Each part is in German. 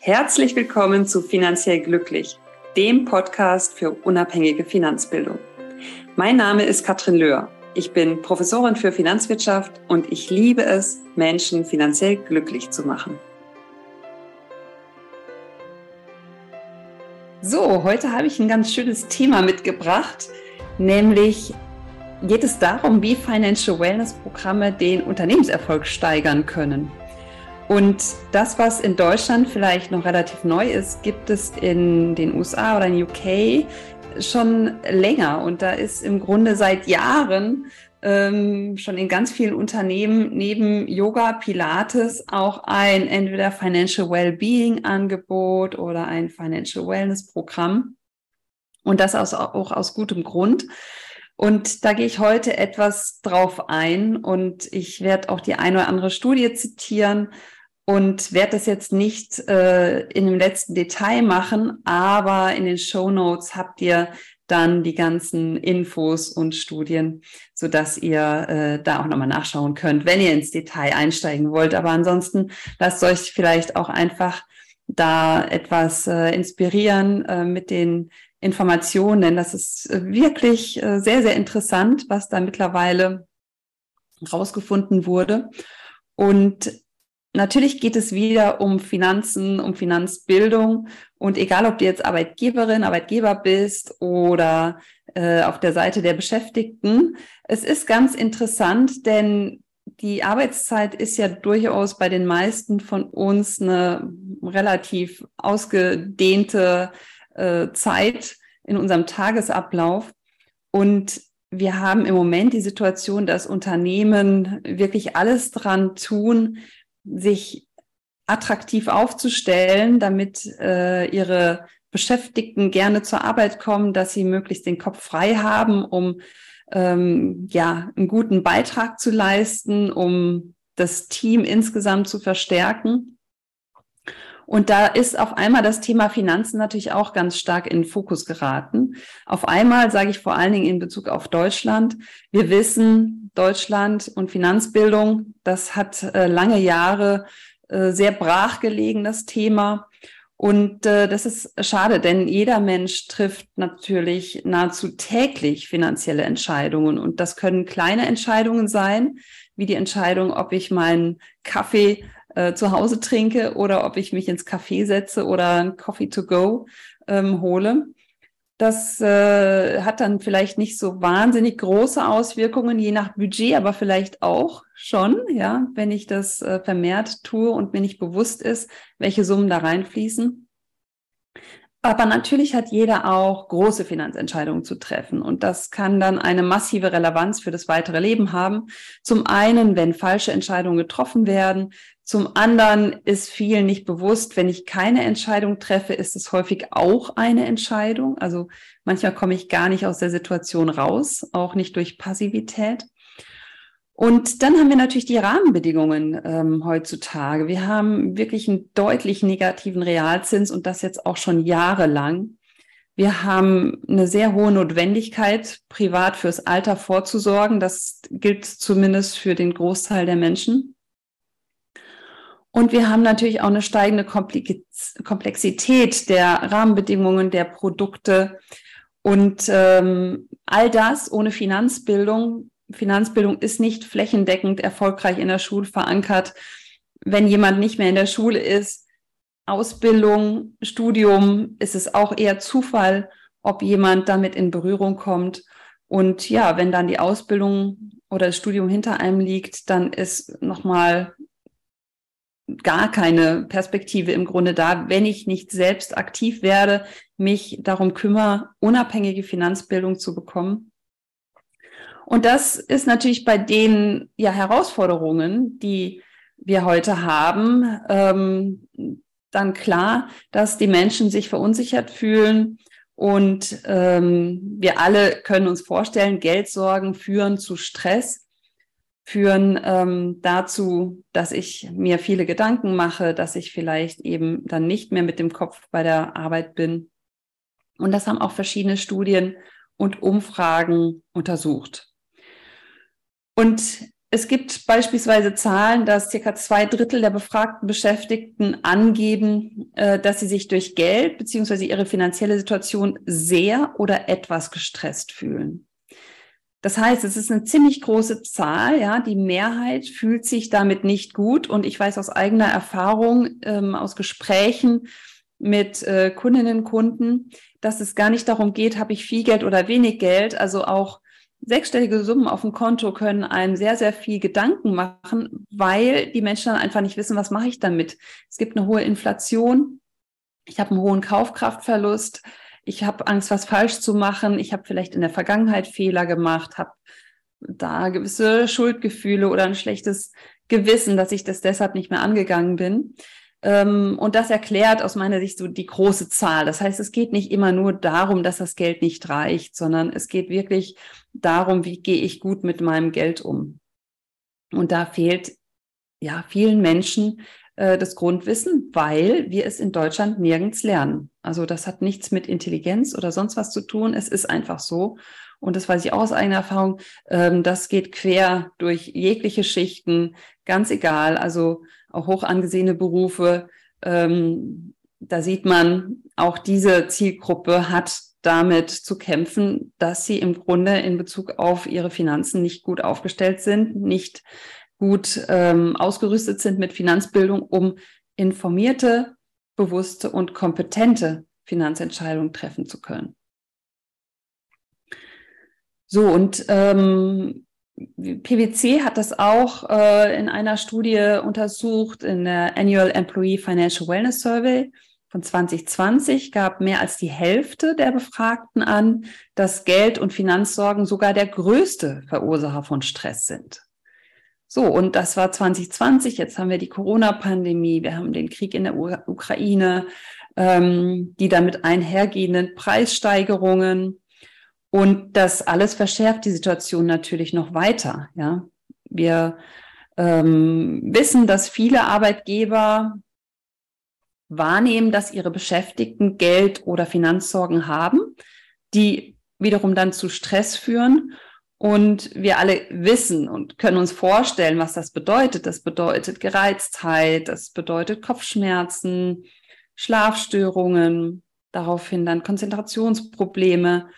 Herzlich willkommen zu Finanziell Glücklich, dem Podcast für unabhängige Finanzbildung. Mein Name ist Katrin Löhr. Ich bin Professorin für Finanzwirtschaft und ich liebe es, Menschen finanziell glücklich zu machen. So, heute habe ich ein ganz schönes Thema mitgebracht, nämlich geht es darum, wie Financial Wellness Programme den Unternehmenserfolg steigern können. Und das, was in Deutschland vielleicht noch relativ neu ist, gibt es in den USA oder in UK schon länger. Und da ist im Grunde seit Jahren ähm, schon in ganz vielen Unternehmen neben Yoga, Pilates auch ein entweder Financial Wellbeing Angebot oder ein Financial Wellness Programm. Und das aus, auch aus gutem Grund. Und da gehe ich heute etwas drauf ein und ich werde auch die eine oder andere Studie zitieren und werde das jetzt nicht äh, in dem letzten Detail machen, aber in den Show Notes habt ihr dann die ganzen Infos und Studien, so dass ihr äh, da auch nochmal nachschauen könnt, wenn ihr ins Detail einsteigen wollt. Aber ansonsten lasst euch vielleicht auch einfach da etwas äh, inspirieren äh, mit den Informationen, denn das ist äh, wirklich äh, sehr, sehr interessant, was da mittlerweile rausgefunden wurde. Und Natürlich geht es wieder um Finanzen, um Finanzbildung. Und egal, ob du jetzt Arbeitgeberin, Arbeitgeber bist oder äh, auf der Seite der Beschäftigten, es ist ganz interessant, denn die Arbeitszeit ist ja durchaus bei den meisten von uns eine relativ ausgedehnte äh, Zeit in unserem Tagesablauf. Und wir haben im Moment die Situation, dass Unternehmen wirklich alles dran tun, sich attraktiv aufzustellen, damit äh, ihre Beschäftigten gerne zur Arbeit kommen, dass sie möglichst den Kopf frei haben, um ähm, ja einen guten Beitrag zu leisten, um das Team insgesamt zu verstärken. Und da ist auf einmal das Thema Finanzen natürlich auch ganz stark in den Fokus geraten. Auf einmal sage ich vor allen Dingen in Bezug auf Deutschland. Wir wissen, Deutschland und Finanzbildung, das hat äh, lange Jahre äh, sehr brach gelegen, das Thema. Und äh, das ist schade, denn jeder Mensch trifft natürlich nahezu täglich finanzielle Entscheidungen. Und das können kleine Entscheidungen sein, wie die Entscheidung, ob ich meinen Kaffee äh, zu Hause trinke oder ob ich mich ins Café setze oder ein Coffee to go ähm, hole. Das äh, hat dann vielleicht nicht so wahnsinnig große Auswirkungen, je nach Budget, aber vielleicht auch schon, ja, wenn ich das äh, vermehrt tue und mir nicht bewusst ist, welche Summen da reinfließen. Aber natürlich hat jeder auch große Finanzentscheidungen zu treffen. Und das kann dann eine massive Relevanz für das weitere Leben haben. Zum einen, wenn falsche Entscheidungen getroffen werden. Zum anderen ist vielen nicht bewusst, wenn ich keine Entscheidung treffe, ist es häufig auch eine Entscheidung. Also manchmal komme ich gar nicht aus der Situation raus, auch nicht durch Passivität. Und dann haben wir natürlich die Rahmenbedingungen ähm, heutzutage. Wir haben wirklich einen deutlich negativen Realzins und das jetzt auch schon jahrelang. Wir haben eine sehr hohe Notwendigkeit, privat fürs Alter vorzusorgen. Das gilt zumindest für den Großteil der Menschen. Und wir haben natürlich auch eine steigende Komplexität der Rahmenbedingungen, der Produkte. Und ähm, all das ohne Finanzbildung Finanzbildung ist nicht flächendeckend erfolgreich in der Schule verankert. Wenn jemand nicht mehr in der Schule ist, Ausbildung, Studium, ist es auch eher Zufall, ob jemand damit in Berührung kommt. Und ja, wenn dann die Ausbildung oder das Studium hinter einem liegt, dann ist nochmal gar keine Perspektive im Grunde da, wenn ich nicht selbst aktiv werde, mich darum kümmere, unabhängige Finanzbildung zu bekommen. Und das ist natürlich bei den ja, Herausforderungen, die wir heute haben, ähm, dann klar, dass die Menschen sich verunsichert fühlen. Und ähm, wir alle können uns vorstellen, Geldsorgen führen zu Stress, führen ähm, dazu, dass ich mir viele Gedanken mache, dass ich vielleicht eben dann nicht mehr mit dem Kopf bei der Arbeit bin. Und das haben auch verschiedene Studien und Umfragen untersucht. Und es gibt beispielsweise Zahlen, dass circa zwei Drittel der befragten Beschäftigten angeben, äh, dass sie sich durch Geld beziehungsweise ihre finanzielle Situation sehr oder etwas gestresst fühlen. Das heißt, es ist eine ziemlich große Zahl, ja. Die Mehrheit fühlt sich damit nicht gut. Und ich weiß aus eigener Erfahrung, ähm, aus Gesprächen mit äh, Kundinnen und Kunden, dass es gar nicht darum geht, habe ich viel Geld oder wenig Geld. Also auch sechsstellige Summen auf dem Konto können einem sehr, sehr viel Gedanken machen, weil die Menschen dann einfach nicht wissen, was mache ich damit. Es gibt eine hohe Inflation. Ich habe einen hohen Kaufkraftverlust ich habe Angst, was falsch zu machen, ich habe vielleicht in der Vergangenheit Fehler gemacht, habe da gewisse Schuldgefühle oder ein schlechtes Gewissen, dass ich das deshalb nicht mehr angegangen bin. Ähm, und das erklärt aus meiner Sicht so die große Zahl. Das heißt, es geht nicht immer nur darum, dass das Geld nicht reicht, sondern es geht wirklich darum, wie gehe ich gut mit meinem Geld um. Und da fehlt ja vielen Menschen äh, das Grundwissen, weil wir es in Deutschland nirgends lernen. Also das hat nichts mit Intelligenz oder sonst was zu tun. Es ist einfach so. Und das weiß ich auch aus eigener Erfahrung. Ähm, das geht quer durch jegliche Schichten, ganz egal. Also auch hoch angesehene Berufe. Ähm, da sieht man, auch diese Zielgruppe hat damit zu kämpfen, dass sie im Grunde in Bezug auf ihre Finanzen nicht gut aufgestellt sind, nicht gut ähm, ausgerüstet sind mit Finanzbildung, um informierte, bewusste und kompetente Finanzentscheidungen treffen zu können. So, und ähm, PwC hat das auch äh, in einer Studie untersucht, in der Annual Employee Financial Wellness Survey von 2020 gab mehr als die Hälfte der Befragten an, dass Geld- und Finanzsorgen sogar der größte Verursacher von Stress sind. So, und das war 2020. Jetzt haben wir die Corona-Pandemie, wir haben den Krieg in der U Ukraine, ähm, die damit einhergehenden Preissteigerungen. Und das alles verschärft die Situation natürlich noch weiter. Ja, wir ähm, wissen, dass viele Arbeitgeber wahrnehmen, dass ihre Beschäftigten Geld- oder Finanzsorgen haben, die wiederum dann zu Stress führen und wir alle wissen und können uns vorstellen, was das bedeutet. Das bedeutet Gereiztheit, das bedeutet Kopfschmerzen, Schlafstörungen, daraufhin dann Konzentrationsprobleme.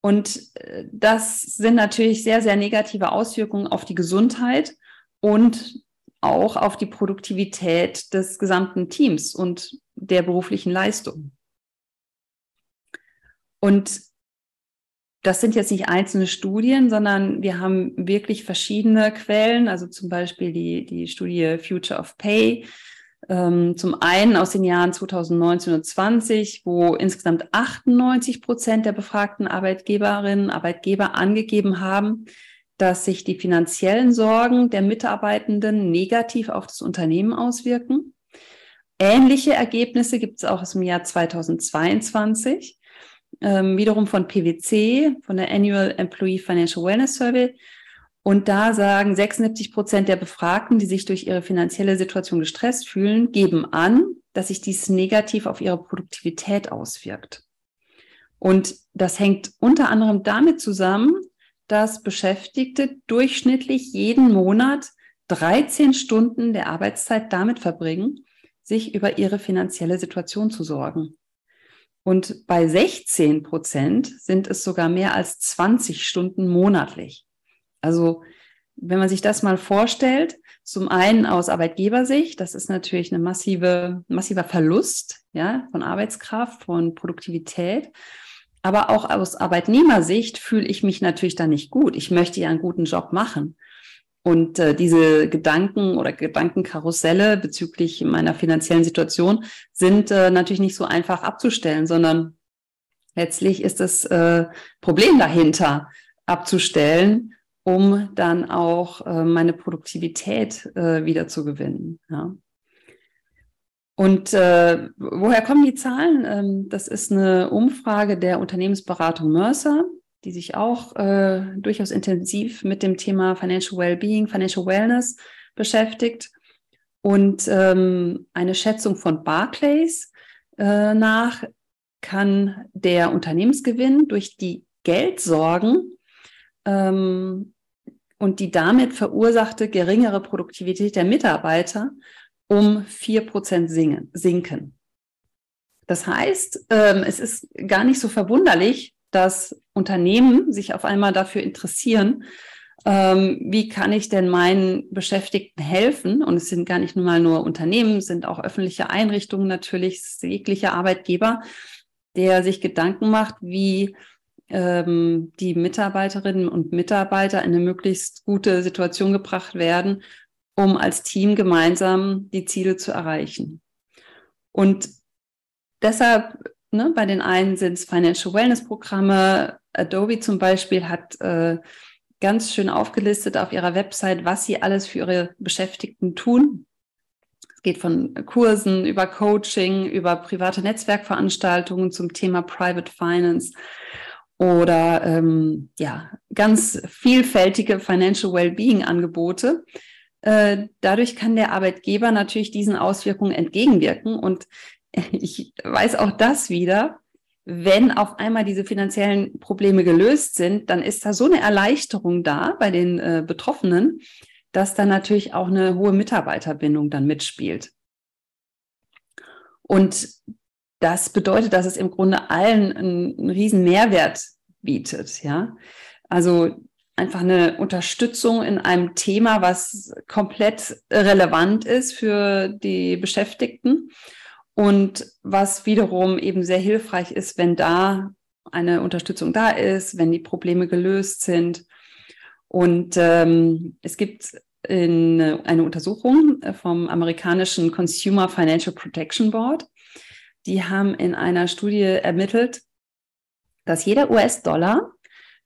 Und äh, das sind natürlich sehr, sehr negative Auswirkungen auf die Gesundheit und auch auf die Produktivität des gesamten Teams und der beruflichen Leistung. Und das sind jetzt nicht einzelne Studien, sondern wir haben wirklich verschiedene Quellen, also zum Beispiel die, die Studie Future of Pay, ähm, zum einen aus den Jahren 2019 und 20, wo insgesamt 98 Prozent der befragten Arbeitgeberinnen und Arbeitgeber angegeben haben, dass sich die finanziellen Sorgen der Mitarbeitenden negativ auf das Unternehmen auswirken. Ähnliche Ergebnisse gibt es auch aus dem Jahr 2022 ähm, wiederum von PwC, von der Annual Employee Financial Wellness Survey. Und da sagen 76 Prozent der Befragten, die sich durch ihre finanzielle Situation gestresst fühlen, geben an, dass sich dies negativ auf ihre Produktivität auswirkt. Und das hängt unter anderem damit zusammen, dass Beschäftigte durchschnittlich jeden Monat 13 Stunden der Arbeitszeit damit verbringen, sich über ihre finanzielle Situation zu sorgen. Und bei 16 Prozent sind es sogar mehr als 20 Stunden monatlich. Also wenn man sich das mal vorstellt, zum einen aus Arbeitgebersicht, das ist natürlich eine massive, massiver Verlust ja, von Arbeitskraft, von Produktivität. Aber auch aus Arbeitnehmersicht fühle ich mich natürlich da nicht gut. Ich möchte ja einen guten Job machen. Und äh, diese Gedanken oder Gedankenkarusselle bezüglich meiner finanziellen Situation sind äh, natürlich nicht so einfach abzustellen, sondern letztlich ist das äh, Problem dahinter abzustellen, um dann auch äh, meine Produktivität äh, wieder zu gewinnen. Ja. Und äh, woher kommen die Zahlen? Ähm, das ist eine Umfrage der Unternehmensberatung Mercer die sich auch äh, durchaus intensiv mit dem Thema Financial Wellbeing, Financial Wellness beschäftigt. Und ähm, eine Schätzung von Barclays äh, nach kann der Unternehmensgewinn durch die Geldsorgen ähm, und die damit verursachte geringere Produktivität der Mitarbeiter um vier Prozent sinken. Das heißt, ähm, es ist gar nicht so verwunderlich, dass Unternehmen sich auf einmal dafür interessieren, ähm, wie kann ich denn meinen Beschäftigten helfen? Und es sind gar nicht nur mal nur Unternehmen, es sind auch öffentliche Einrichtungen natürlich, jeglicher Arbeitgeber, der sich Gedanken macht, wie ähm, die Mitarbeiterinnen und Mitarbeiter in eine möglichst gute Situation gebracht werden, um als Team gemeinsam die Ziele zu erreichen. Und deshalb, ne, bei den einen sind es Financial Wellness Programme. Adobe zum Beispiel hat äh, ganz schön aufgelistet auf ihrer Website, was sie alles für ihre Beschäftigten tun. Es geht von Kursen über Coaching, über private Netzwerkveranstaltungen zum Thema Private Finance oder ähm, ja, ganz vielfältige Financial Wellbeing Angebote. Äh, dadurch kann der Arbeitgeber natürlich diesen Auswirkungen entgegenwirken. Und ich weiß auch das wieder, wenn auf einmal diese finanziellen Probleme gelöst sind, dann ist da so eine Erleichterung da bei den äh, Betroffenen, dass dann natürlich auch eine hohe Mitarbeiterbindung dann mitspielt. Und das bedeutet, dass es im Grunde allen einen, einen riesen Mehrwert bietet, ja. Also einfach eine Unterstützung in einem Thema, was komplett relevant ist für die Beschäftigten und was wiederum eben sehr hilfreich ist, wenn da eine Unterstützung da ist, wenn die Probleme gelöst sind. Und ähm, es gibt in, eine Untersuchung vom amerikanischen Consumer Financial Protection Board. Die haben in einer Studie ermittelt, dass jeder US-Dollar,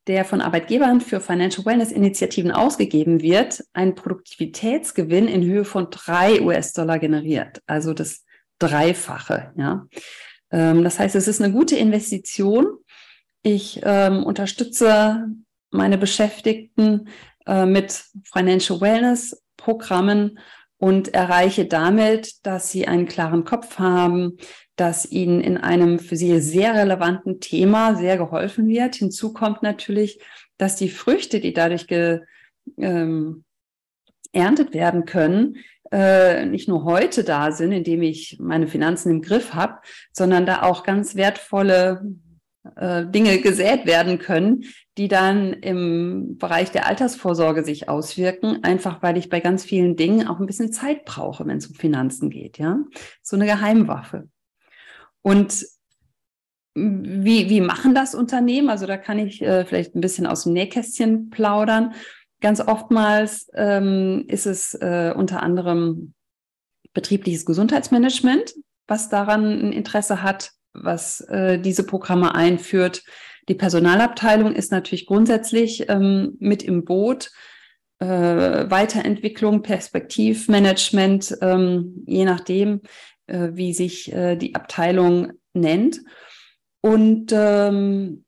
der von Arbeitgebern für Financial Wellness-Initiativen ausgegeben wird, einen Produktivitätsgewinn in Höhe von drei US-Dollar generiert. Also das Dreifache. Ja. Ähm, das heißt, es ist eine gute Investition. Ich ähm, unterstütze meine Beschäftigten äh, mit Financial Wellness Programmen und erreiche damit, dass sie einen klaren Kopf haben, dass ihnen in einem für sie sehr relevanten Thema sehr geholfen wird. Hinzu kommt natürlich, dass die Früchte, die dadurch ge, ähm, erntet werden können, äh, nicht nur heute da sind, indem ich meine Finanzen im Griff habe, sondern da auch ganz wertvolle äh, Dinge gesät werden können, die dann im Bereich der Altersvorsorge sich auswirken, einfach weil ich bei ganz vielen Dingen auch ein bisschen Zeit brauche, wenn es um Finanzen geht, ja. So eine Geheimwaffe. Und wie, wie machen das Unternehmen? Also da kann ich äh, vielleicht ein bisschen aus dem Nähkästchen plaudern. Ganz oftmals ähm, ist es äh, unter anderem betriebliches Gesundheitsmanagement, was daran ein Interesse hat, was äh, diese Programme einführt. Die Personalabteilung ist natürlich grundsätzlich ähm, mit im Boot. Äh, Weiterentwicklung, Perspektivmanagement, ähm, je nachdem, äh, wie sich äh, die Abteilung nennt. Und ähm,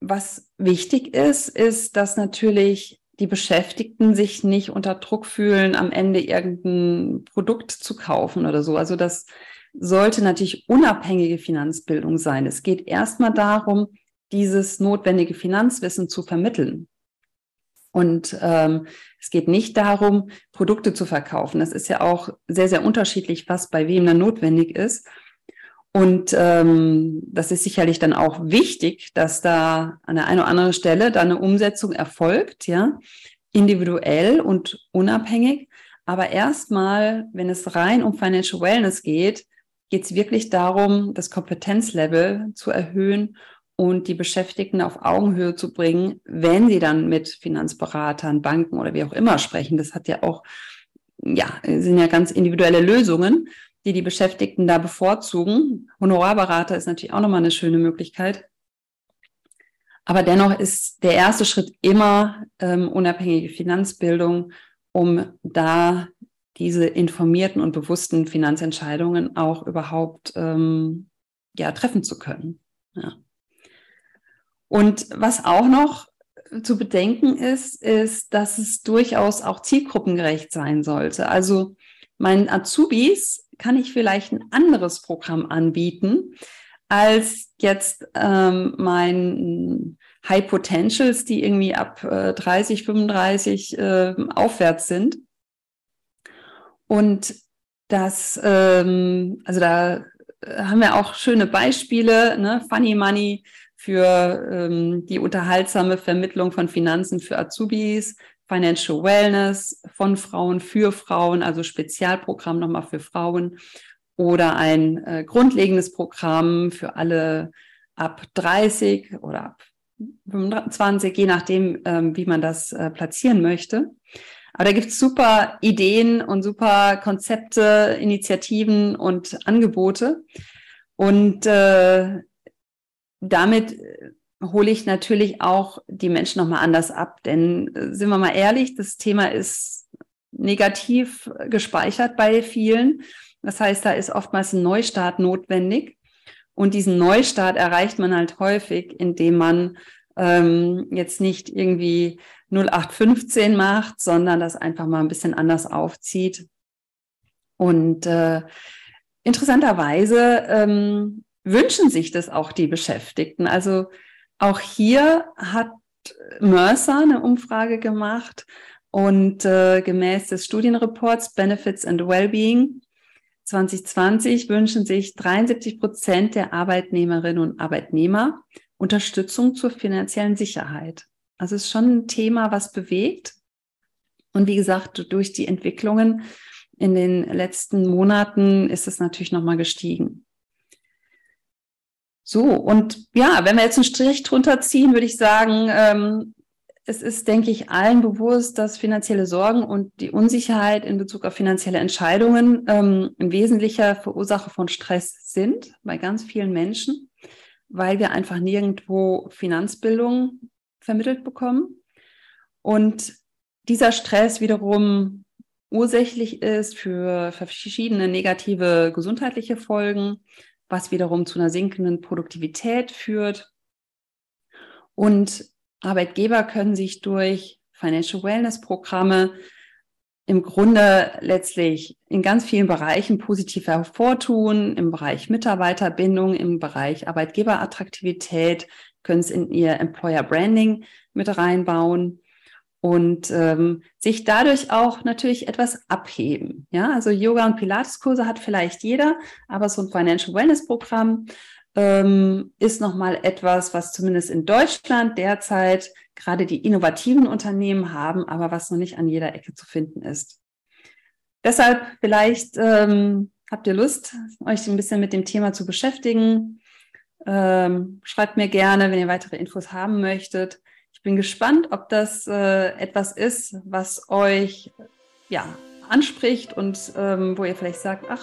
was wichtig ist, ist, dass natürlich die Beschäftigten sich nicht unter Druck fühlen, am Ende irgendein Produkt zu kaufen oder so. Also das sollte natürlich unabhängige Finanzbildung sein. Es geht erstmal darum, dieses notwendige Finanzwissen zu vermitteln. Und ähm, es geht nicht darum, Produkte zu verkaufen. Das ist ja auch sehr, sehr unterschiedlich, was bei wem dann notwendig ist. Und ähm, das ist sicherlich dann auch wichtig, dass da an der einen oder anderen Stelle da eine Umsetzung erfolgt, ja, individuell und unabhängig. Aber erstmal, wenn es rein um Financial Wellness geht, geht es wirklich darum, das Kompetenzlevel zu erhöhen und die Beschäftigten auf Augenhöhe zu bringen, wenn sie dann mit Finanzberatern, Banken oder wie auch immer sprechen. Das hat ja auch, ja, sind ja ganz individuelle Lösungen die die Beschäftigten da bevorzugen. Honorarberater ist natürlich auch nochmal eine schöne Möglichkeit. Aber dennoch ist der erste Schritt immer ähm, unabhängige Finanzbildung, um da diese informierten und bewussten Finanzentscheidungen auch überhaupt ähm, ja, treffen zu können. Ja. Und was auch noch zu bedenken ist, ist, dass es durchaus auch zielgruppengerecht sein sollte. Also meinen Azubis kann ich vielleicht ein anderes Programm anbieten als jetzt ähm, mein High Potentials, die irgendwie ab äh, 30, 35 äh, aufwärts sind. Und das, ähm, also da haben wir auch schöne Beispiele, ne? Funny Money für ähm, die unterhaltsame Vermittlung von Finanzen für Azubis, Financial Wellness von Frauen für Frauen, also Spezialprogramm nochmal für Frauen oder ein äh, grundlegendes Programm für alle ab 30 oder ab 25, je nachdem, ähm, wie man das äh, platzieren möchte. Aber da gibt es super Ideen und super Konzepte, Initiativen und Angebote. Und äh, damit hole ich natürlich auch die Menschen nochmal anders ab. Denn äh, sind wir mal ehrlich, das Thema ist negativ gespeichert bei vielen. Das heißt, da ist oftmals ein Neustart notwendig. Und diesen Neustart erreicht man halt häufig, indem man ähm, jetzt nicht irgendwie 0815 macht, sondern das einfach mal ein bisschen anders aufzieht. Und äh, interessanterweise ähm, wünschen sich das auch die Beschäftigten. Also auch hier hat Mercer eine Umfrage gemacht und äh, gemäß des Studienreports Benefits and Wellbeing 2020 wünschen sich 73 Prozent der Arbeitnehmerinnen und Arbeitnehmer Unterstützung zur finanziellen Sicherheit. Also es ist schon ein Thema, was bewegt. Und wie gesagt, durch die Entwicklungen in den letzten Monaten ist es natürlich nochmal gestiegen. So, und ja, wenn wir jetzt einen Strich drunter ziehen, würde ich sagen, ähm, es ist, denke ich, allen bewusst, dass finanzielle Sorgen und die Unsicherheit in Bezug auf finanzielle Entscheidungen ähm, ein wesentlicher Verursacher von Stress sind bei ganz vielen Menschen, weil wir einfach nirgendwo Finanzbildung vermittelt bekommen. Und dieser Stress wiederum ursächlich ist für verschiedene negative gesundheitliche Folgen, was wiederum zu einer sinkenden Produktivität führt. Und Arbeitgeber können sich durch Financial Wellness Programme im Grunde letztlich in ganz vielen Bereichen positiv hervortun, im Bereich Mitarbeiterbindung, im Bereich Arbeitgeberattraktivität, können es in ihr Employer Branding mit reinbauen und ähm, sich dadurch auch natürlich etwas abheben. Ja, also Yoga und Pilates-Kurse hat vielleicht jeder, aber so ein Financial Wellness-Programm ähm, ist nochmal etwas, was zumindest in Deutschland derzeit gerade die innovativen Unternehmen haben, aber was noch nicht an jeder Ecke zu finden ist. Deshalb vielleicht ähm, habt ihr Lust, euch ein bisschen mit dem Thema zu beschäftigen. Ähm, schreibt mir gerne, wenn ihr weitere Infos haben möchtet. Ich bin gespannt, ob das äh, etwas ist, was euch ja, anspricht und ähm, wo ihr vielleicht sagt, ach,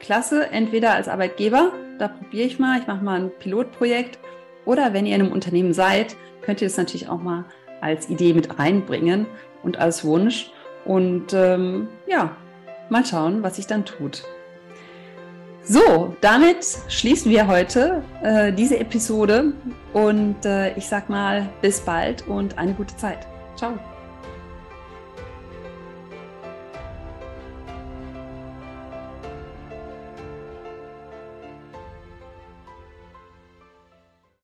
klasse, entweder als Arbeitgeber, da probiere ich mal, ich mache mal ein Pilotprojekt, oder wenn ihr in einem Unternehmen seid, könnt ihr es natürlich auch mal als Idee mit reinbringen und als Wunsch. Und ähm, ja, mal schauen, was sich dann tut. So, damit schließen wir heute äh, diese Episode und äh, ich sag mal bis bald und eine gute Zeit. Ciao.